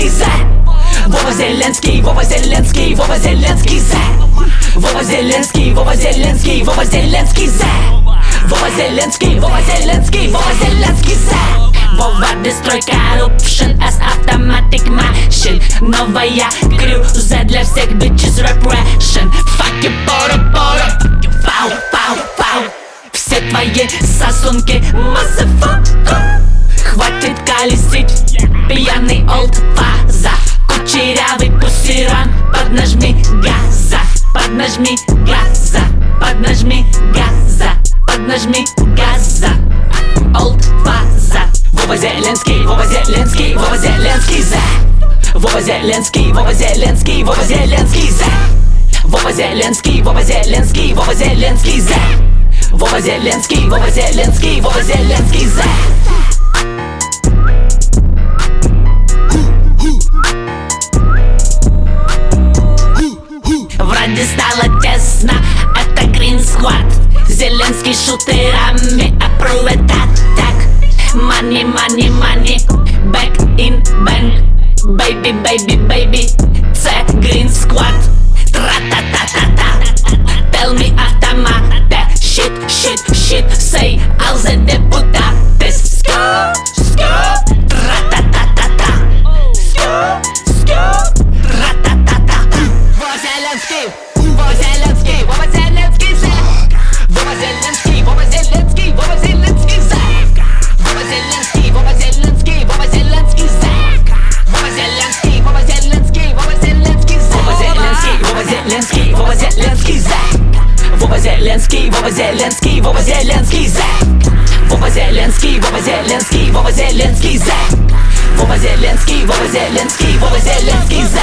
Зеленский за Вова Зеленский, Вова Зеленский, Вова Зеленский за Вова Зеленский, Вова Зеленский, Вова Зеленский за Вова Зеленский, Вова Зеленский, Вова Зеленский за Вова Destroy Corruption as Automatic Machine. Новая крюза для всех bitches repression. Fuck you, пора, пора. Пау, пау, пау. Все твои сосунки Motherfucker Кучерявый пусиран Поднажми газа Поднажми газа Поднажми газа Поднажми газа. Олд фаза Вова Зеленский, Вова Зеленский, Вова Зеленский за Вова Зеленский, Вова Зеленский, Вова Зеленский за Вова Зеленский, Вова Зеленский, Вова Зеленский за Вова Зеленский, Вова Зеленский, Вова Зеленский за Squad Зеленский шутерами, это так Money, money, money, back in bank Baby, baby, baby, це Green Squad Тра-та-та-та-та Tell me автомата Shit, shit, shit, Зеленский, Вова Зеленский, Вова Зеленский за Вова Зеленский, Вова Зеленский, Вова Зеленский за Вова Зеленский, Вова Зеленский, Вова Зеленский за